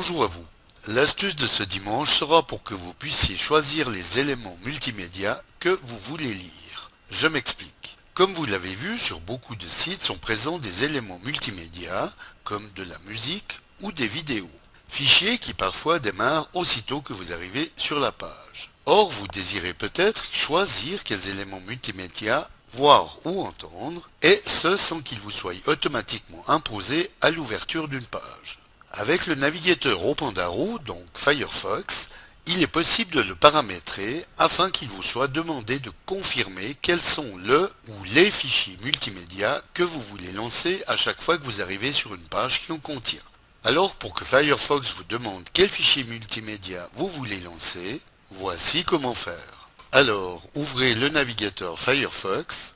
Bonjour à vous. L'astuce de ce dimanche sera pour que vous puissiez choisir les éléments multimédia que vous voulez lire. Je m'explique. Comme vous l'avez vu, sur beaucoup de sites sont présents des éléments multimédia, comme de la musique ou des vidéos. Fichiers qui parfois démarrent aussitôt que vous arrivez sur la page. Or, vous désirez peut-être choisir quels éléments multimédia voir ou entendre, et ce sans qu'il vous soit automatiquement imposé à l'ouverture d'une page. Avec le navigateur Opendarrow, donc Firefox, il est possible de le paramétrer afin qu'il vous soit demandé de confirmer quels sont le ou les fichiers multimédia que vous voulez lancer à chaque fois que vous arrivez sur une page qui en contient. Alors pour que Firefox vous demande quel fichier multimédia vous voulez lancer, voici comment faire. Alors, ouvrez le navigateur Firefox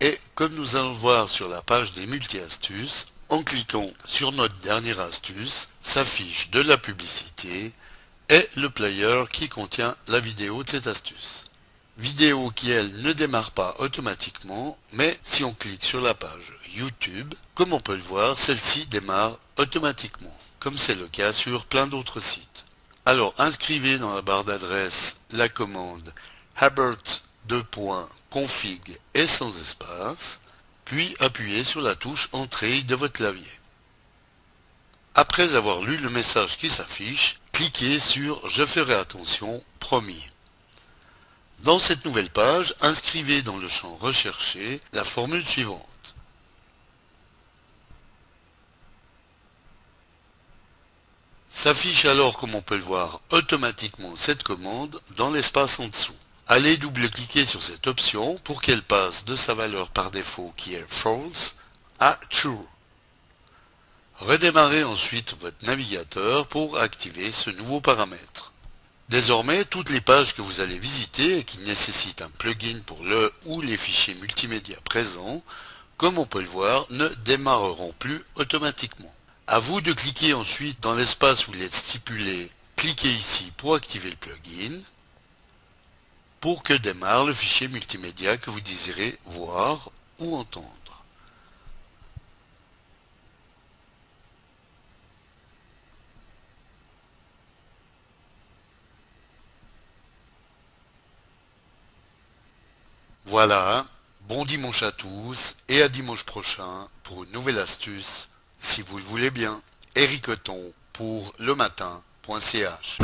et comme nous allons voir sur la page des multi-astuces, en cliquant sur notre dernière astuce, s'affiche de la publicité et le player qui contient la vidéo de cette astuce. Vidéo qui, elle, ne démarre pas automatiquement, mais si on clique sur la page YouTube, comme on peut le voir, celle-ci démarre automatiquement, comme c'est le cas sur plein d'autres sites. Alors, inscrivez dans la barre d'adresse la commande Habert 2. config et sans espace, puis appuyez sur la touche Entrée de votre clavier. Après avoir lu le message qui s'affiche, cliquez sur Je ferai attention, promis. Dans cette nouvelle page, inscrivez dans le champ Rechercher la formule suivante. S'affiche alors, comme on peut le voir, automatiquement cette commande dans l'espace en dessous. Allez double-cliquer sur cette option pour qu'elle passe de sa valeur par défaut qui est false à true. Redémarrez ensuite votre navigateur pour activer ce nouveau paramètre. Désormais, toutes les pages que vous allez visiter et qui nécessitent un plugin pour le ou les fichiers multimédia présents, comme on peut le voir, ne démarreront plus automatiquement. À vous de cliquer ensuite dans l'espace où il est stipulé Cliquez ici pour activer le plugin pour que démarre le fichier multimédia que vous désirez voir ou entendre. Voilà, bon dimanche à tous et à dimanche prochain pour une nouvelle astuce, si vous le voulez bien. Eric pour le matin.ch